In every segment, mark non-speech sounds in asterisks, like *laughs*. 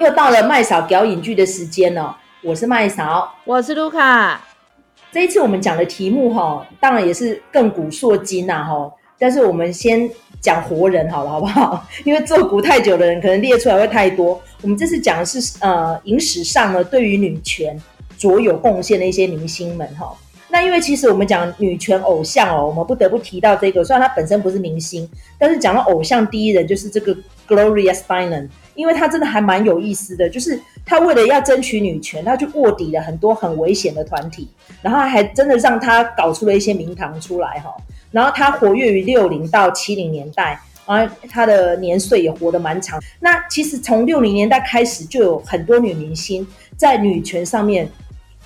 又到了麦嫂表影剧的时间了。我是麦嫂，我是卢卡。这一次我们讲的题目哈，当然也是亘古烁今呐哈。但是我们先讲活人好了，好不好？*laughs* 因为做古太久的人可能列出来会太多。我们这次讲的是呃，影史上呢对于女权卓有贡献的一些明星们哈。那因为其实我们讲女权偶像哦，我们不得不提到这个，虽然她本身不是明星，但是讲到偶像第一人就是这个 Gloria Steinem。因为他真的还蛮有意思的，就是他为了要争取女权，他去卧底了很多很危险的团体，然后还真的让他搞出了一些名堂出来哈。然后他活跃于六零到七零年代，然后他的年岁也活得蛮长。那其实从六零年代开始，就有很多女明星在女权上面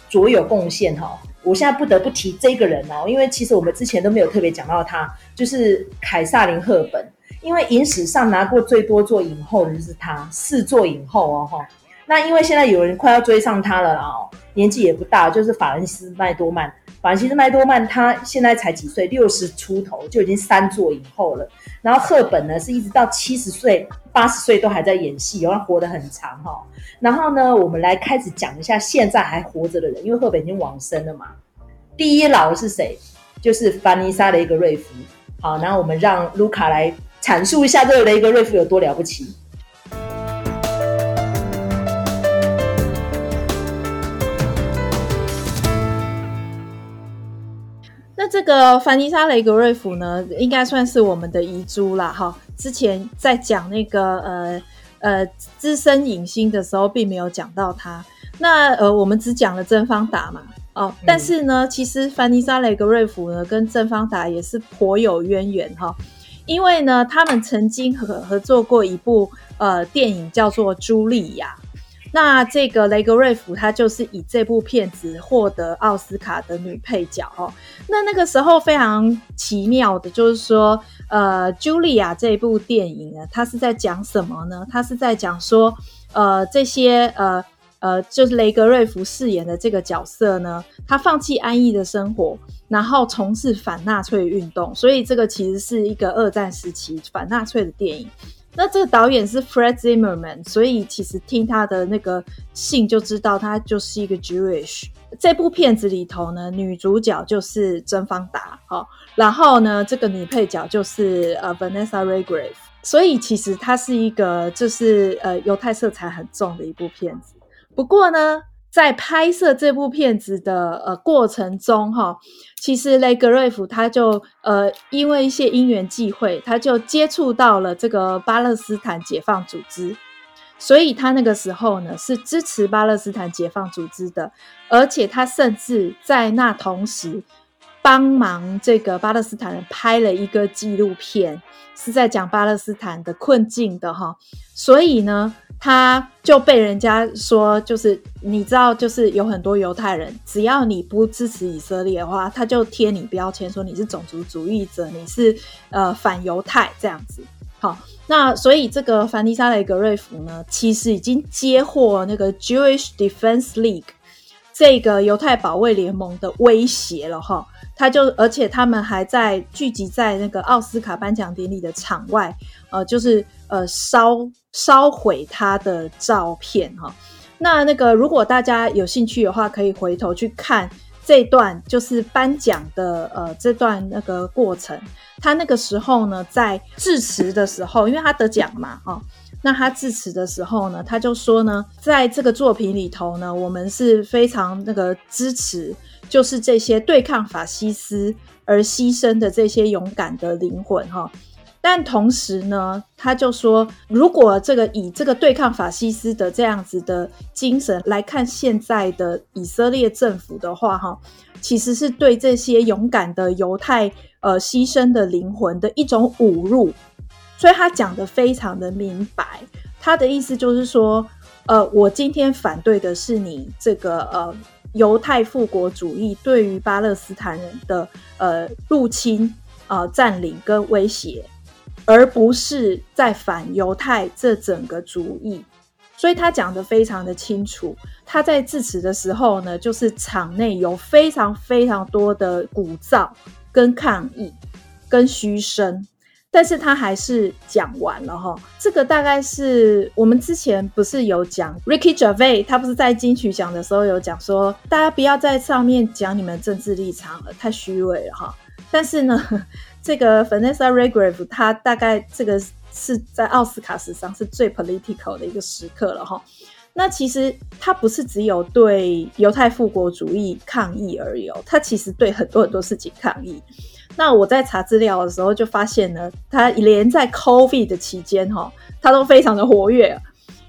卓有贡献哈。我现在不得不提这个人哦，因为其实我们之前都没有特别讲到他，就是凯撒琳·赫本。因为影史上拿过最多座影后的就是她，四座影后哦哈。那因为现在有人快要追上她了哦，年纪也不大，就是法兰西斯麦多曼。法兰西斯麦多曼她现在才几岁，六十出头就已经三座影后了。然后赫本呢是一直到七十岁、八十岁都还在演戏，然后活得很长哈。然后呢，我们来开始讲一下现在还活着的人，因为赫本已经往生了嘛。第一老是谁？就是凡妮莎·雷格瑞芙。好，然后我们让卢卡来。阐述一下这个雷格瑞夫有多了不起。那这个凡妮莎·雷格瑞夫呢，应该算是我们的遗珠啦。哈。之前在讲那个呃呃资深影星的时候，并没有讲到他。那呃，我们只讲了正方达嘛。哦，但是呢，嗯、其实凡妮莎·雷格瑞夫呢，跟正方达也是颇有渊源哈。因为呢，他们曾经合合作过一部呃电影，叫做《茱莉亚》。那这个雷格瑞夫，她就是以这部片子获得奥斯卡的女配角哦。那那个时候非常奇妙的，就是说，呃，《茱莉亚》这部电影呢，它是在讲什么呢？它是在讲说，呃，这些呃。呃，就是雷格瑞芙饰演的这个角色呢，他放弃安逸的生活，然后从事反纳粹运动，所以这个其实是一个二战时期反纳粹的电影。那这个导演是 Fred Zimmerman，所以其实听他的那个姓就知道他就是一个 Jewish。这部片子里头呢，女主角就是甄方达，哦，然后呢，这个女配角就是呃 Vanessa Redgrave，所以其实它是一个就是呃犹太色彩很重的一部片子。不过呢，在拍摄这部片子的呃过程中，哈，其实雷格瑞夫他就呃因为一些因缘际会，他就接触到了这个巴勒斯坦解放组织，所以他那个时候呢是支持巴勒斯坦解放组织的，而且他甚至在那同时帮忙这个巴勒斯坦人拍了一个纪录片，是在讲巴勒斯坦的困境的哈，所以呢。他就被人家说，就是你知道，就是有很多犹太人，只要你不支持以色列的话，他就贴你标签，说你是种族主义者，你是呃反犹太这样子。好，那所以这个凡妮莎雷格瑞芙呢，其实已经接获那个 Jewish Defense League 这个犹太保卫联盟的威胁了哈。他就而且他们还在聚集在那个奥斯卡颁奖典礼的场外，呃，就是。呃，烧烧毁他的照片哈。那那个，如果大家有兴趣的话，可以回头去看这段，就是颁奖的呃这段那个过程。他那个时候呢，在致辞的时候，因为他得奖嘛，哈。那他致辞的时候呢，他就说呢，在这个作品里头呢，我们是非常那个支持，就是这些对抗法西斯而牺牲的这些勇敢的灵魂哈。但同时呢，他就说，如果这个以这个对抗法西斯的这样子的精神来看现在的以色列政府的话，哈，其实是对这些勇敢的犹太呃牺牲的灵魂的一种侮辱。所以他讲得非常的明白，他的意思就是说，呃，我今天反对的是你这个呃犹太复国主义对于巴勒斯坦人的呃入侵、呃占领跟威胁。而不是在反犹太这整个主义，所以他讲得非常的清楚。他在致辞的时候呢，就是场内有非常非常多的鼓噪、跟抗议、跟嘘声。但是他还是讲完了哈。这个大概是我们之前不是有讲 Ricky Gervais，他不是在金曲奖的时候有讲说，大家不要在上面讲你们政治立场了，太虚伪了哈。但是呢，这个 Vanessa Redgrave 他大概这个是在奥斯卡史上是最 political 的一个时刻了哈。那其实他不是只有对犹太复国主义抗议而已哦，他其实对很多很多事情抗议。那我在查资料的时候就发现呢，他连在 COVID 的期间哈，他都非常的活跃，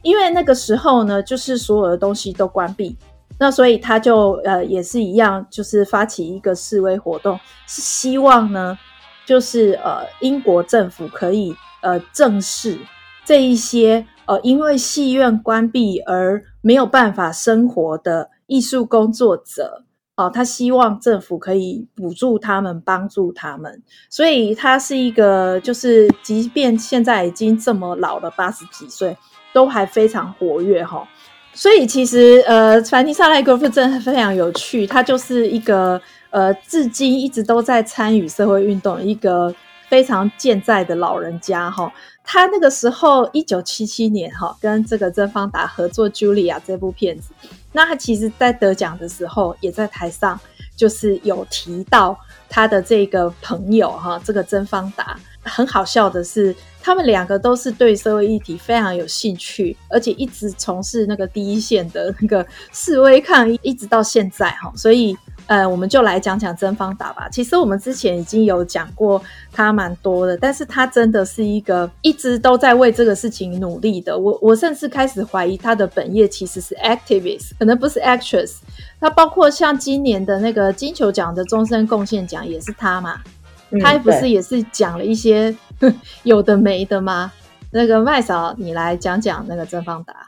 因为那个时候呢，就是所有的东西都关闭，那所以他就呃也是一样，就是发起一个示威活动，是希望呢，就是呃英国政府可以呃正视这一些呃因为戏院关闭而没有办法生活的艺术工作者。哦，他希望政府可以补助他们，帮助他们，所以他是一个，就是即便现在已经这么老了，八十几岁，都还非常活跃哈。所以其实，呃，凡妮莎莱格夫真的非常有趣，他就是一个，呃，至今一直都在参与社会运动，一个非常健在的老人家哈。他那个时候，一九七七年哈，跟这个甄方达合作《Julia》这部片子。那他其实，在得奖的时候，也在台上，就是有提到他的这个朋友哈，这个甄方达。很好笑的是，他们两个都是对社会议题非常有兴趣，而且一直从事那个第一线的那个示威抗议，一直到现在哈，所以。呃，我们就来讲讲曾方达吧。其实我们之前已经有讲过他蛮多的，但是他真的是一个一直都在为这个事情努力的。我我甚至开始怀疑他的本业其实是 activist，可能不是 actress。他包括像今年的那个金球奖的终身贡献奖也是他嘛？嗯、他不是也是讲了一些 *laughs* 有的没的吗？那个麦嫂，你来讲讲那个曾方达。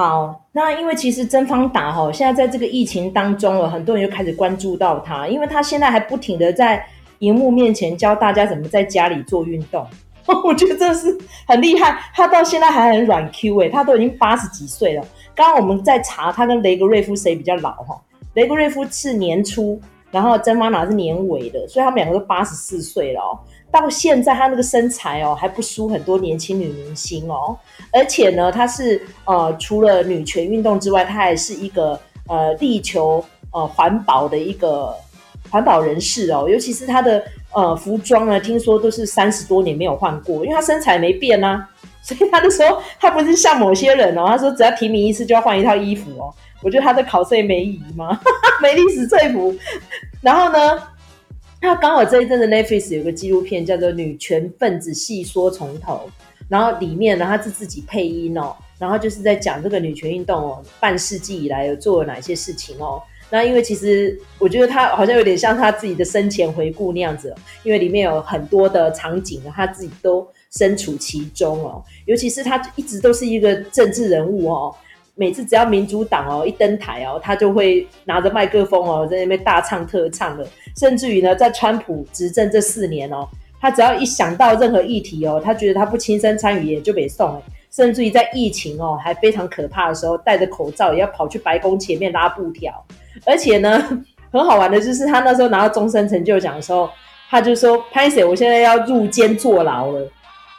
好，那因为其实甄方达哈，现在在这个疫情当中了，很多人就开始关注到他，因为他现在还不停的在荧幕面前教大家怎么在家里做运动，*laughs* 我觉得这是很厉害。他到现在还很软 Q 诶，他都已经八十几岁了。刚刚我们在查他跟雷格瑞夫谁比较老哈，雷格瑞夫是年初，然后甄方达是年尾的，所以他们两个都八十四岁了哦。到现在，她那个身材哦，还不输很多年轻女明星哦。而且呢，她是呃，除了女权运动之外，她还是一个呃，力求呃环保的一个环保人士哦。尤其是她的呃服装呢，听说都是三十多年没有换过，因为她身材没变啊。*laughs* 所以他就说，他不是像某些人哦，他说只要提名一次就要换一套衣服哦。我觉得他的考试没移吗？*laughs* 梅丽史翠服。然后呢？他刚好这一阵子 Netflix 有个纪录片叫做《女权分子细说从头》，然后里面呢，他是自己配音哦，然后就是在讲这个女权运动哦，半世纪以来有做了哪些事情哦。那因为其实我觉得他好像有点像他自己的生前回顾那样子，因为里面有很多的场景，他自己都身处其中哦。尤其是他一直都是一个政治人物哦。每次只要民主党哦一登台哦，他就会拿着麦克风哦在那边大唱特唱的。甚至于呢，在川普执政这四年哦，他只要一想到任何议题哦，他觉得他不亲身参与也就被送哎。甚至于在疫情哦还非常可怕的时候，戴着口罩也要跑去白宫前面拉布条。而且呢，*laughs* 很好玩的就是他那时候拿到终身成就奖的时候，他就说：“拍谢，我现在要入监坐牢了。”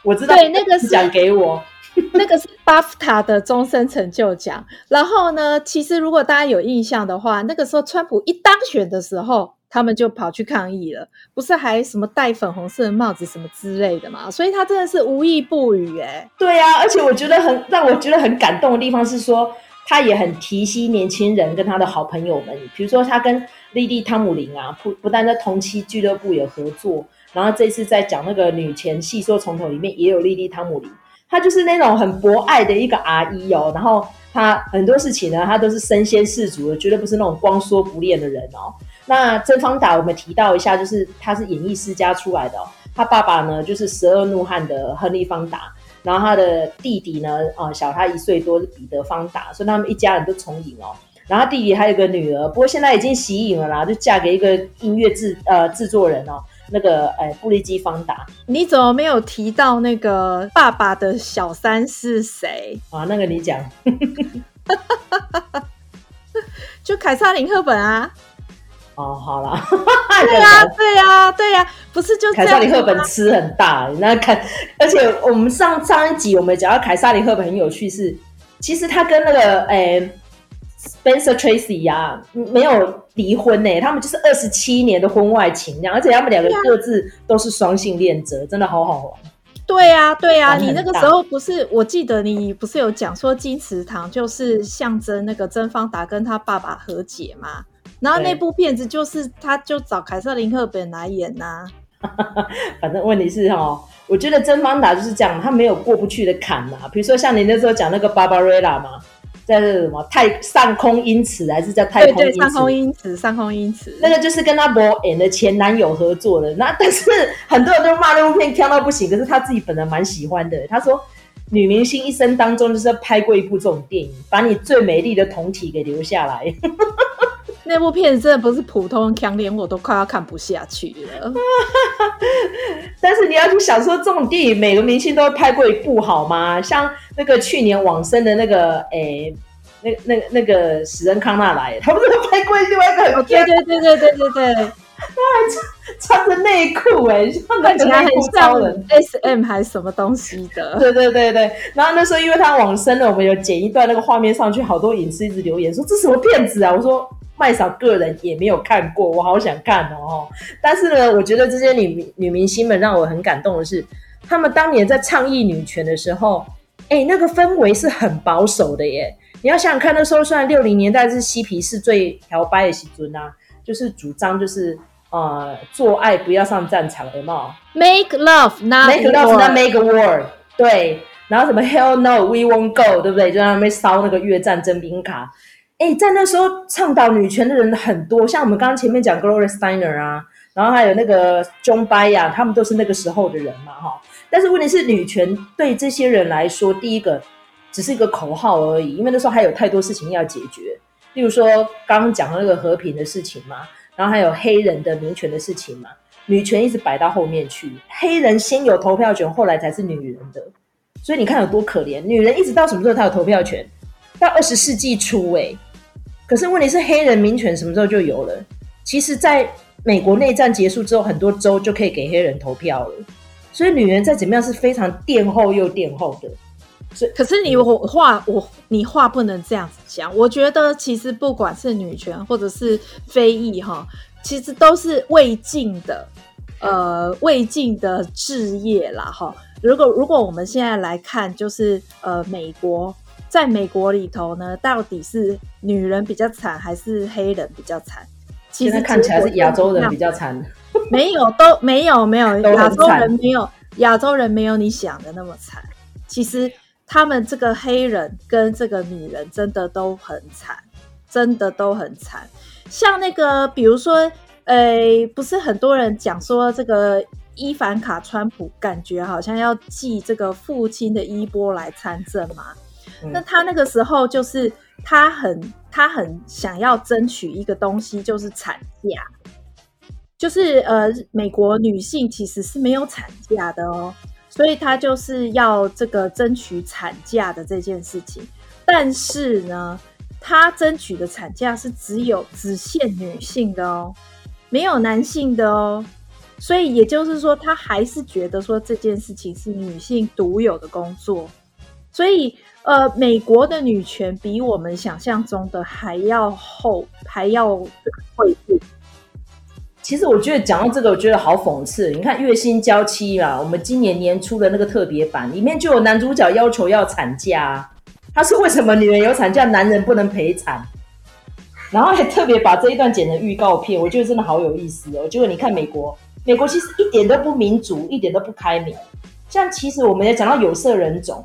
我知道，对，那个是奖给我。*laughs* 那个是巴夫塔的终身成就奖。然后呢，其实如果大家有印象的话，那个时候川普一当选的时候，他们就跑去抗议了，不是还什么戴粉红色的帽子什么之类的嘛？所以他真的是无意不语哎、欸。对啊，而且我觉得很让我觉得很感动的地方是说，他也很提携年轻人跟他的好朋友们，比如说他跟莉莉汤姆林啊，不不但在同期俱乐部有合作，然后这次在讲那个女权细说从头里面也有莉莉汤姆林。她就是那种很博爱的一个阿姨哦，然后她很多事情呢，她都是身先士卒的，绝对不是那种光说不练的人哦。那甄方达我们提到一下，就是他是演艺世家出来的哦，他爸爸呢就是十二怒汉的亨利方达，然后他的弟弟呢，呃，小他一岁多是彼得方达，所以他们一家人都从影哦。然后弟弟还有个女儿，不过现在已经息影了啦，就嫁给一个音乐制呃制作人哦。那个哎，布利基方达，你怎么没有提到那个爸爸的小三是谁？啊，那个你讲，*laughs* 就凯撒林·赫本啊。哦，好啦，*laughs* 对 *laughs* 呀，对呀，对呀，不是就凯萨琳·赫本吃很大，那看，而且我们上上一集我们讲到凯萨琳·赫本很有趣是，其实他跟那个诶、欸、Spencer Tracy 呀、啊、没有离婚呢、欸，他们就是二十七年的婚外情这样，而且他们两个各自都是双性恋者，真的好好玩。对呀，对呀，你那个时候不是，我记得你不是有讲说金池堂就是象征那个曾方达跟他爸爸和解吗？然后那部片子就是，他就找凯瑟琳·赫本来演呐、啊。*laughs* 反正问题是哦，我觉得曾方达就是这样，他没有过不去的坎嘛。比如说像你那时候讲那个芭芭瑞拉嘛，在这什么太上空因此还是叫太空因此？对对，上空因此，上空因此。那个就是跟他博演的前男友合作的。那 *laughs* 但是很多人都骂那部片挑到不行，可是他自己本人蛮喜欢的。他说，女明星一生当中就是拍过一部这种电影，把你最美丽的酮体给留下来。那部片子真的不是普通强，连我都快要看不下去了。*laughs* 但是你要去想说，这种电影每个明星都拍过一部，好吗？像那个去年往生的那个，诶、欸，那那那个史恩康纳来，他不是拍过另外一个？对对对对对对对，他 *laughs* 还穿穿着内裤，诶，看起来很像 S M 还是什么东西的？对对对对。然后那时候因为他往生了，我们有剪一段那个画面上去，好多影视一直留言说这什么片子啊？我说。麦嫂个人也没有看过，我好想看哦。但是呢，我觉得这些女女明星们让我很感动的是，她们当年在倡议女权的时候，哎，那个氛围是很保守的耶。你要想想看，那时候虽然六零年代是嬉皮士最摇摆的时尊啊，就是主张就是呃做爱不要上战场，有没有？Make love not make love not make war。对，然后什么 Hell no, we won't go，对不对？就在那边烧那个越战征兵卡。哎，在那时候倡导女权的人很多，像我们刚刚前面讲 Gloria Steiner 啊，然后还有那个 Joan Baez，他们都是那个时候的人嘛，哈。但是问题是，女权对这些人来说，第一个只是一个口号而已，因为那时候还有太多事情要解决，例如说刚刚讲的那个和平的事情嘛，然后还有黑人的民权的事情嘛，女权一直摆到后面去，黑人先有投票权，后来才是女人的，所以你看有多可怜，女人一直到什么时候她有投票权？到二十世纪初，哎。可是问题是，黑人民权什么时候就有了？其实，在美国内战结束之后，很多州就可以给黑人投票了。所以，女人再怎么样是非常垫后又垫后的。所以，可是你我话我你话不能这样子讲。我觉得其实不管是女权或者是非裔哈，其实都是未尽的，呃，未尽的置业啦哈。如果如果我们现在来看，就是呃，美国。在美国里头呢，到底是女人比较惨，还是黑人比较惨？其实看起来是亚洲人比较惨。没有，都没有，没有 *laughs* 亚洲人没有亚洲人没有你想的那么惨。其实他们这个黑人跟这个女人真的都很惨，真的都很惨。像那个，比如说，呃，不是很多人讲说这个伊凡卡川普，感觉好像要继这个父亲的衣钵来参政嘛。那他那个时候就是他很他很想要争取一个东西，就是产假，就是呃，美国女性其实是没有产假的哦，所以他就是要这个争取产假的这件事情。但是呢，他争取的产假是只有只限女性的哦，没有男性的哦，所以也就是说，他还是觉得说这件事情是女性独有的工作，所以。呃，美国的女权比我们想象中的还要厚，还要会。其实我觉得讲到这个，我觉得好讽刺。你看《月薪娇妻》啦，我们今年年初的那个特别版里面就有男主角要求要产假，他说为什么女人有产假，男人不能陪产？*laughs* 然后还特别把这一段剪成预告片，我觉得真的好有意思哦。结果你看美国，美国其实一点都不民主，一点都不开明。像其实我们也讲到有色人种。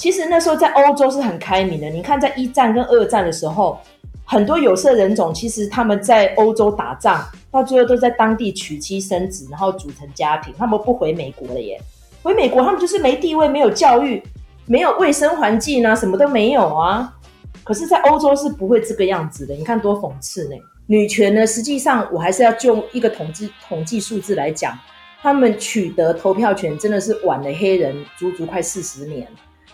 其实那时候在欧洲是很开明的。你看，在一战跟二战的时候，很多有色人种其实他们在欧洲打仗，到最后都在当地娶妻生子，然后组成家庭。他们不回美国了耶，回美国他们就是没地位、没有教育、没有卫生环境啊，什么都没有啊。可是，在欧洲是不会这个样子的。你看多讽刺呢？女权呢，实际上我还是要就一个统计统计数字来讲，他们取得投票权真的是晚了黑人足足快四十年。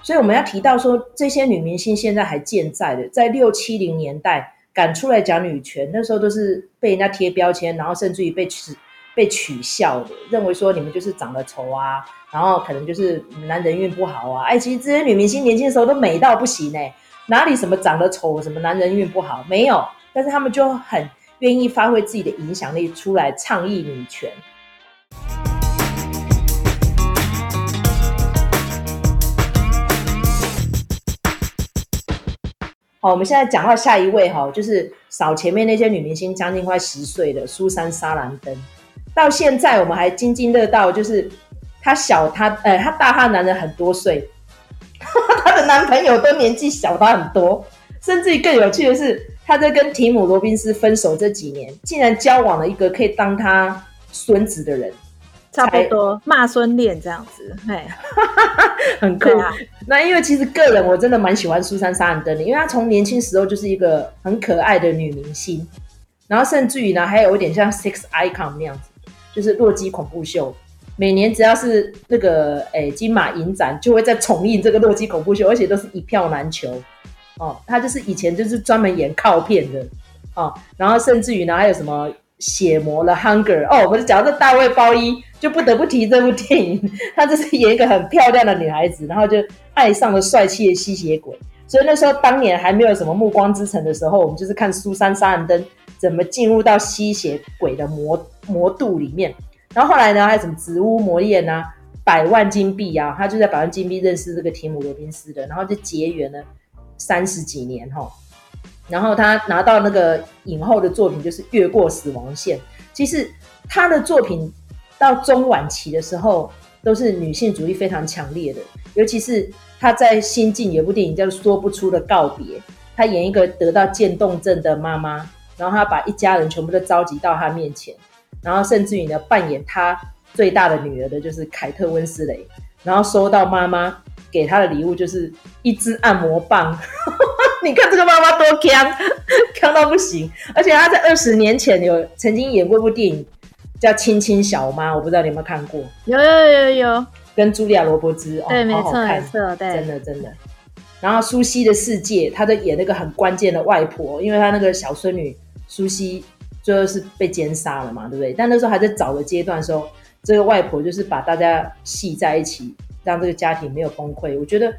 所以我们要提到说，这些女明星现在还健在的，在六七零年代敢出来讲女权，那时候都是被人家贴标签，然后甚至于被取被取笑的，认为说你们就是长得丑啊，然后可能就是男人运不好啊。哎，其实这些女明星年轻的时候都美到不行哎，哪里什么长得丑，什么男人运不好没有，但是他们就很愿意发挥自己的影响力出来倡议女权。好，我们现在讲到下一位哈，就是少前面那些女明星将近快十岁的苏珊·莎兰登，到现在我们还津津乐道，就是她小她，呃，她大她男人很多岁，*laughs* 她的男朋友都年纪小她很多，甚至于更有趣的是，她在跟提姆·罗宾斯分手这几年，竟然交往了一个可以当她孙子的人。差不多骂孙恋这样子，嘿，*laughs* 很酷啊。那因为其实个人我真的蛮喜欢苏珊·莎兰登的，因为她从年轻时候就是一个很可爱的女明星，然后甚至于呢还有一点像 Six Icon 那样子，就是洛基恐怖秀。每年只要是那个诶金马影展，就会在重映这个洛基恐怖秀，而且都是一票难求哦。她就是以前就是专门演靠片的哦，然后甚至于呢还有什么。血魔了，Hunger 哦，我们讲到大卫鲍伊，就不得不提这部电影。她就是演一个很漂亮的女孩子，然后就爱上了帅气的吸血鬼。所以那时候当年还没有什么暮光之城的时候，我们就是看苏珊·莎兰登怎么进入到吸血鬼的魔魔度里面。然后后来呢，还有什么紫屋魔焰啊，百万金币啊，他就在百万金币认识这个提姆·罗宾斯的，然后就结缘了三十几年哈。然后他拿到那个影后的作品就是《越过死亡线》。其实他的作品到中晚期的时候都是女性主义非常强烈的，尤其是他在《新晋》有部电影叫做《说不出的告别》，他演一个得到渐冻症的妈妈，然后他把一家人全部都召集到他面前，然后甚至于呢扮演他最大的女儿的就是凯特温斯雷，然后收到妈妈给他的礼物就是一支按摩棒。*laughs* 你看这个妈妈多强，*laughs* 强到不行！而且她在二十年前有曾经演过一部电影，叫《亲亲小妈》，我不知道你有没有看过？有有有有，跟茱莉亚·罗伯兹，对，哦、没错好好看，没错，对，真的真的。然后苏西的世界，她在演那个很关键的外婆，因为她那个小孙女苏西最后是被奸杀了嘛，对不对？但那时候还在找的阶段的时候，这个外婆就是把大家系在一起，让这个家庭没有崩溃。我觉得。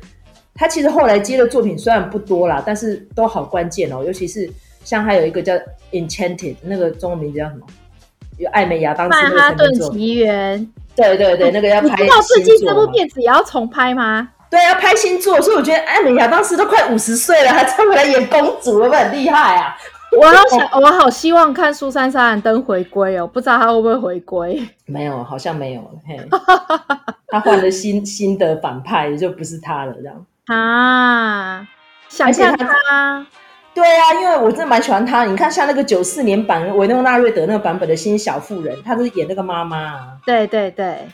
他其实后来接的作品虽然不多啦，但是都好关键哦。尤其是像还有一个叫《Enchanted》，那个中文名字叫什么？有艾美亚当时那个曼哈顿奇缘。对对对，那个要拍。你知道最近这部片子也要重拍吗？对，要拍新作，所以我觉得艾美亚当时都快五十岁了，还再回来演公主，会不会很厉害啊？我好想，我好希望看苏珊·珊兰登回归哦，不知道她会不会回归？没有，好像没有。嘿，*laughs* 他换了新新的反派，就不是他了，这样。啊，想象他，对啊，因为我真的蛮喜欢他。你看，像那个九四年版维诺纳瑞德那个版本的新小妇人，他都是演那个妈妈啊。对对对，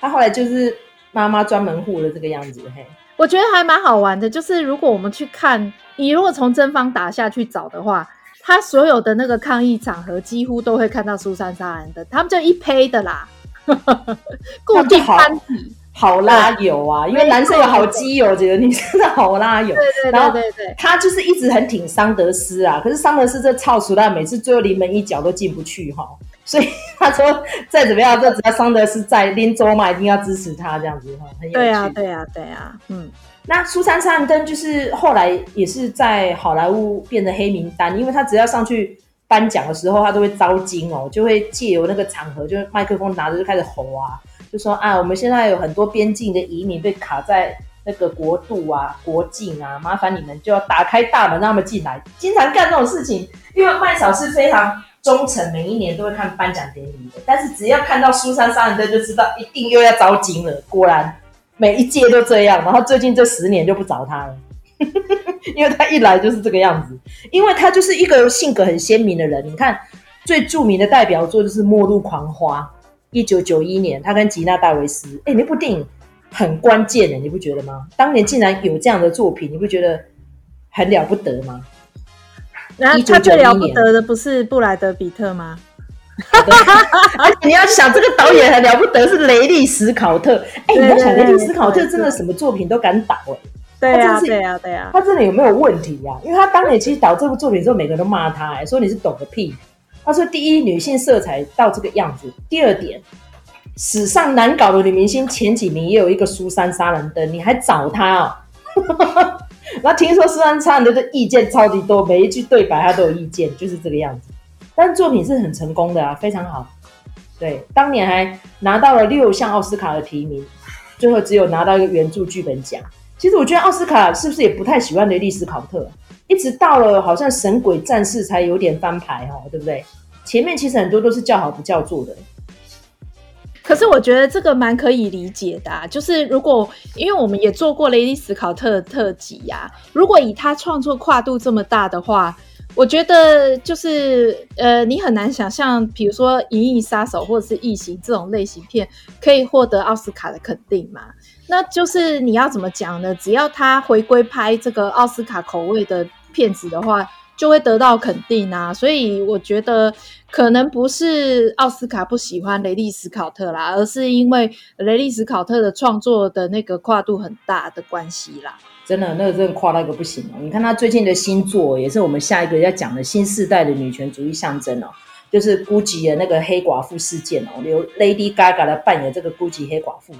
他后来就是妈妈专门户的这个样子。嘿，我觉得还蛮好玩的。就是如果我们去看，你如果从正方打下去找的话，他所有的那个抗议场合几乎都会看到苏珊·莎兰的，他们就一胚的啦，*laughs* 固定班底。好拉油啊！因为男生有好基友，觉得女生的好拉油。对对对对对，他就是一直很挺桑德斯啊，可是桑德斯这操鼠蛋每次最后临门一脚都进不去哈，所以他说再怎么样，就只要桑德斯在林州嘛，一定要支持他这样子哈，很有趣。对啊对啊对啊，嗯。那苏珊·莎兰登就是后来也是在好莱坞变成黑名单，因为他只要上去颁奖的时候，他都会招惊哦，就会借由那个场合，就麦克风拿着就开始吼啊。就说啊，我们现在有很多边境的移民被卡在那个国度啊、国境啊，麻烦你们就要打开大门让他们进来。经常干这种事情，因为麦嫂是非常忠诚，每一年都会看颁奖典礼的。但是只要看到苏珊·莎兰登，就知道一定又要招金了。果然每一届都这样，然后最近这十年就不找他了，*laughs* 因为他一来就是这个样子，因为他就是一个性格很鲜明的人。你看最著名的代表作就是《末路狂花》。一九九一年，他跟吉娜戴维斯，哎，那部电影很关键的，你不觉得吗？当年竟然有这样的作品，你不觉得很了不得吗？然后他最了不得的不是布莱德彼特吗？*laughs* 而且你要想，这个导演很了不得，是雷利·史考特。哎，你要想，雷利·史考特真的什么作品都敢导哎。对呀，对呀，对呀。他真的有没有问题呀？因为他当年其实导这部作品的时候，每个人都骂他，哎，说你是懂个屁。他说：第一，女性色彩到这个样子；第二点，史上难搞的女明星前几名也有一个苏珊·莎兰登，你还找她哦？*laughs* 那听说苏珊·莎兰登的意见超级多，每一句对白他都有意见，就是这个样子。但作品是很成功的啊，非常好。对，当年还拿到了六项奥斯卡的提名，最后只有拿到一个原著剧本奖。其实我觉得奥斯卡是不是也不太喜欢雷利·斯考特？一直到了好像《神鬼战士》才有点翻牌哦，对不对？前面其实很多都是叫好不叫座的。可是我觉得这个蛮可以理解的啊，就是如果因为我们也做过雷利·斯考特的特辑呀，如果以他创作跨度这么大的话。我觉得就是呃，你很难想象，比如说《银翼杀手》或者是《异形》这种类型片可以获得奥斯卡的肯定嘛？那就是你要怎么讲呢？只要他回归拍这个奥斯卡口味的片子的话，就会得到肯定啊。所以我觉得可能不是奥斯卡不喜欢雷利·史考特啦，而是因为雷利·史考特的创作的那个跨度很大的关系啦。真的，那个真的夸到一个不行哦！你看他最近的新作，也是我们下一个要讲的新世代的女权主义象征哦，就是 Gucci 的那个黑寡妇事件哦，由 Lady Gaga 来扮演这个 Gucci 黑寡妇，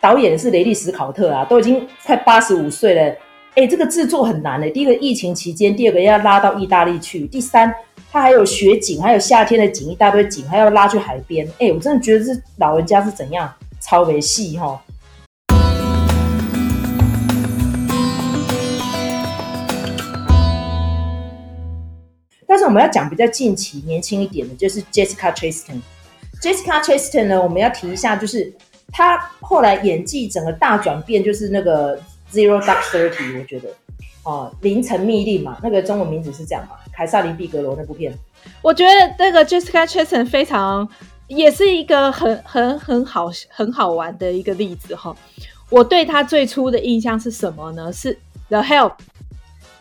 导演是雷利·史考特啊，都已经快八十五岁了。哎，这个制作很难的，第一个疫情期间，第二个要拉到意大利去，第三他还有雪景，还有夏天的景，一大堆景，还要拉去海边。哎，我真的觉得这老人家是怎样超没戏哈、但是我们要讲比较近期年轻一点的，就是 Jessica Chastain。Jessica Chastain 呢，我们要提一下，就是她后来演技整个大转变，就是那个 Zero Dark Thirty，我觉得哦，凌晨密令嘛，那个中文名字是这样嘛，凯撒琳·毕格罗那部片。我觉得那个 Jessica Chastain 非常，也是一个很很很好很好玩的一个例子哈。我对她最初的印象是什么呢？是 The Help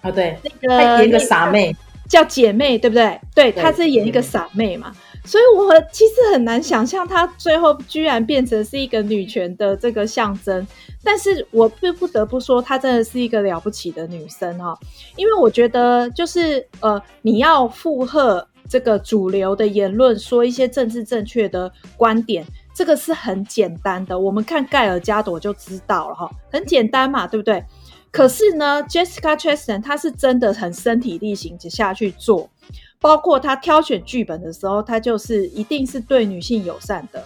啊，对，那个演一个傻妹。叫姐妹，对不对？对，她是演一个傻妹嘛，所以我其实很难想象她最后居然变成是一个女权的这个象征。但是我不不得不说，她真的是一个了不起的女生哈。因为我觉得，就是呃，你要附和这个主流的言论，说一些政治正确的观点，这个是很简单的。我们看盖尔加朵就知道了哈，很简单嘛，对不对？可是呢，Jessica Chastain 她是真的很身体力行下去做，包括她挑选剧本的时候，她就是一定是对女性友善的。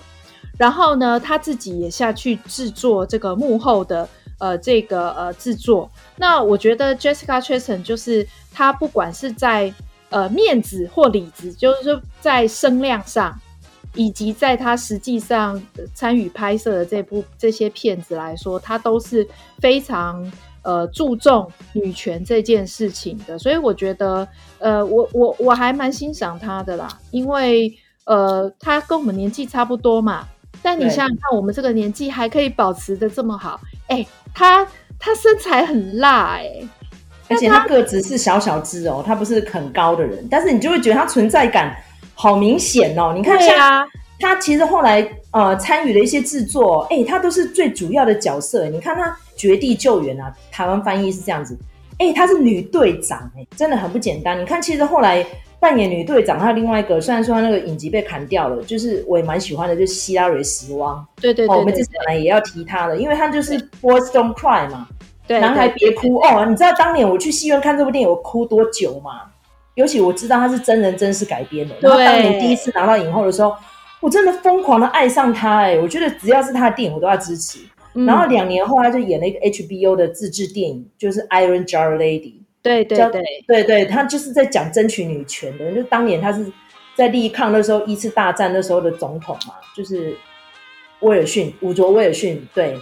然后呢，她自己也下去制作这个幕后的呃这个呃制作。那我觉得 Jessica Chastain 就是她不管是在呃面子或里子，就是说在声量上，以及在她实际上参与拍摄的这部这些片子来说，她都是非常。呃，注重女权这件事情的，所以我觉得，呃，我我我还蛮欣赏她的啦，因为呃，她跟我们年纪差不多嘛，但你想想看，我们这个年纪还可以保持的这么好，哎、欸，她她身材很辣哎、欸，而且她个子是小小只哦，她不是很高的人，但是你就会觉得她存在感好明显哦，你看一下。他其实后来呃参与的一些制作，哎，他都是最主要的角色。你看他《绝地救援》啊，台湾翻译是这样子，哎，他是女队长，哎，真的很不简单。你看，其实后来扮演女队长，还有另外一个，虽然说她那个影集被砍掉了，就是我也蛮喜欢的，就是希拉蕊·史汪。对对对，对，对，对，我们这次本来也要提她的，因为她就是《Boys Don't Cry》嘛，对，男孩别哭哦。你知道当年我去戏院看这部电影，我哭多久吗？尤其我知道他是真人真事改编的，然后当年第一次拿到影后的时候。我真的疯狂的爱上他哎、欸！我觉得只要是他的电影，我都要支持。嗯、然后两年后，他就演了一个 HBO 的自制电影，就是《Iron Jar Lady》。对对对对对，他就是在讲争取女权的。就当年他是在力抗那时候一次大战那时候的总统嘛，就是威尔逊，伍卓威尔逊。对，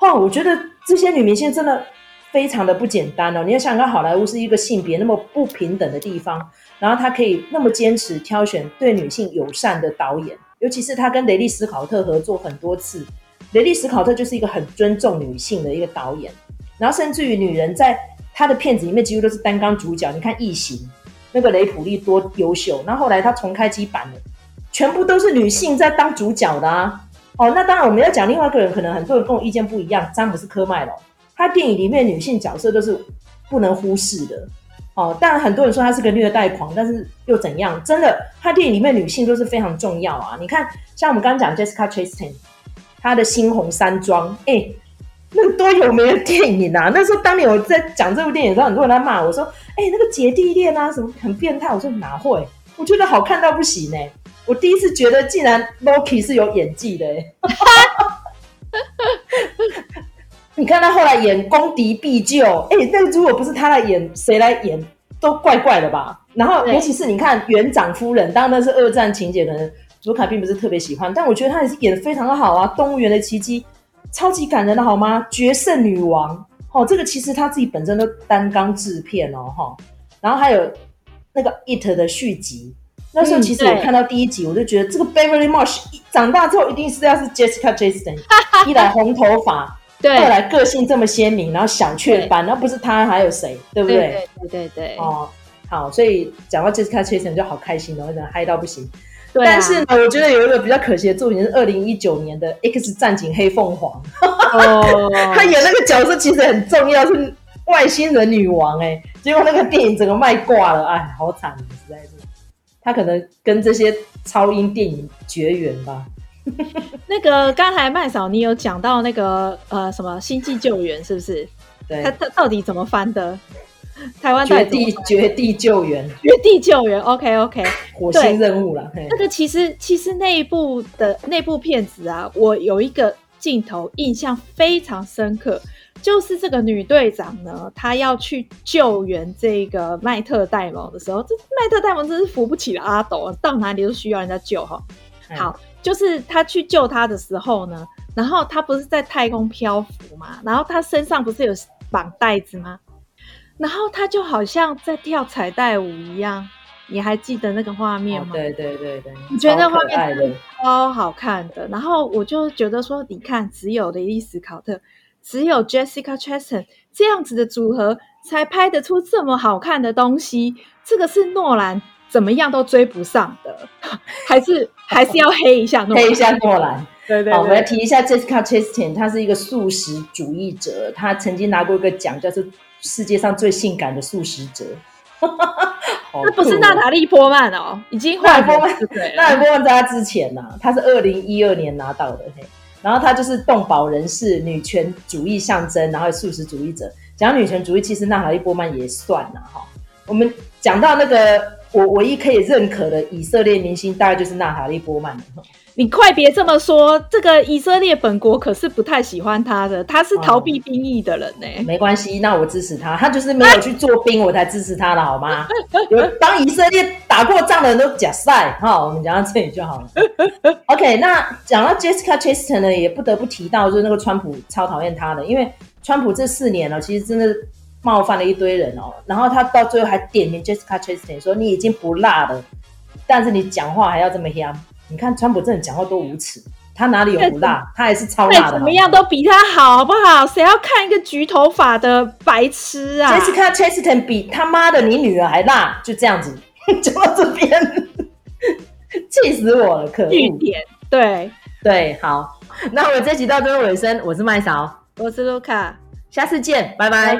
哇，我觉得这些女明星真的非常的不简单哦。你要想想，好莱坞是一个性别那么不平等的地方，然后他可以那么坚持挑选对女性友善的导演。尤其是他跟雷利·斯考特合作很多次，雷利·斯考特就是一个很尊重女性的一个导演，然后甚至于女人在他的片子里面几乎都是担纲主角。你看《异形》，那个雷普利多优秀，然后后来他重开机版了，全部都是女性在当主角的啊。哦，那当然我们要讲另外一个人，可能很多人跟我意见不一样，詹姆斯科麦隆，他电影里面女性角色都是不能忽视的。哦，当然很多人说他是个虐待狂，但是又怎样？真的，他电影里面女性都是非常重要啊。你看，像我们刚刚讲 Jessica Chastain，她的《猩红山庄》，哎，那个多有名的电影啊！那时候当年我在讲这部电影的时候，很多人在骂我说：“哎，那个姐弟恋啊，什么很变态。”我说哪会？我觉得好看到不行呢。我第一次觉得，竟然 Loki 是有演技的。*laughs* 你看他后来演攻敌必救，哎、欸，那如果不是他来演，谁来演都怪怪的吧？然后尤其是你看园长夫人，当然那是二战情节，可能卢卡并不是特别喜欢，但我觉得他也是演的非常的好啊。动物园的奇迹，超级感人的好吗？决胜女王，哦，这个其实他自己本身都担纲制片哦，哈。然后还有那个 It 的续集，那时候其实我看到第一集，我就觉得这个 Beverly Marsh 长大之后一定是要是 Jessica Chastain，*laughs* 一来红头发。对，后来个性这么鲜明，然后小雀斑，然后不是他还有谁，对不对？对对对对，哦，好，所以讲到 Jessica Chastain 就好开心哦，真的嗨到不行。对、啊，但是呢，我觉得有一个比较可惜的作品是二零一九年的《X 战警：黑凤凰》。哦，*laughs* 他演那个角色其实很重要，是外星人女王哎，结果那个电影整个卖挂了，哎，好惨，实在是。他可能跟这些超英电影绝缘吧。*laughs* 那个刚才麦嫂，你有讲到那个呃什么星际救援是不是？对，他他到底怎么翻的？*laughs* 台湾绝地绝地救援，绝地救援，OK OK，火星任务了。那个其实其实那一部的那部片子啊，我有一个镜头印象非常深刻，就是这个女队长呢，她要去救援这个麦特戴蒙的时候，这麦特戴蒙真是扶不起的阿斗，到哪里都需要人家救哈。好。就是他去救他的时候呢，然后他不是在太空漂浮嘛，然后他身上不是有绑带子吗？然后他就好像在跳彩带舞一样，你还记得那个画面吗？哦、对对对对，你觉得那画面超好看的。然后我就觉得说，你看，只有雷利史考特，只有 Jessica Chastain 这样子的组合，才拍得出这么好看的东西。这个是诺兰。怎么样都追不上的，*laughs* 还是 *laughs* 还是要黑一下诺兰，黑一下诺兰。*laughs* 对对，对，好，我们来提一下 Jessica Chastain，她是一个素食主义者，她曾经拿过一个奖，叫做世界上最性感的素食者。那不是娜塔莉波曼哦，已经换波曼，娜塔莉波曼在她之前呐、啊，她是二零一二年拿到的，嘿，然后她就是动保人士、女权主义象征，然后素食主义者。讲女权主义，其实娜塔莉波曼也算了，哈。我们讲到那个。我唯一可以认可的以色列明星，大概就是娜塔莉波曼。你快别这么说，这个以色列本国可是不太喜欢他的，他是逃避兵役的人呢、欸哦。没关系，那我支持他，他就是没有去做兵，我才支持他的，好吗？*laughs* 有当以色列打过仗的人都假赛哈。我们讲到这里就好了。*laughs* OK，那讲到 Jessica Chastain 呢，也不得不提到，就是那个川普超讨厌他的，因为川普这四年了，其实真的。冒犯了一堆人哦，然后他到最后还点名 Jessica Chastain 说，你已经不辣了，但是你讲话还要这么香。你看川普这人讲话多无耻，他哪里有不辣？他还是超辣的。怎么样都比他好，好不好？谁要看一个橘头发的白痴啊？Jessica Chastain 比他妈的你女儿还辣，就这样子 *laughs* 讲到这边，气死我了！可恶。句点，对对，好，那我们这集到最后尾声，我是麦嫂，我是卢卡，下次见，拜拜。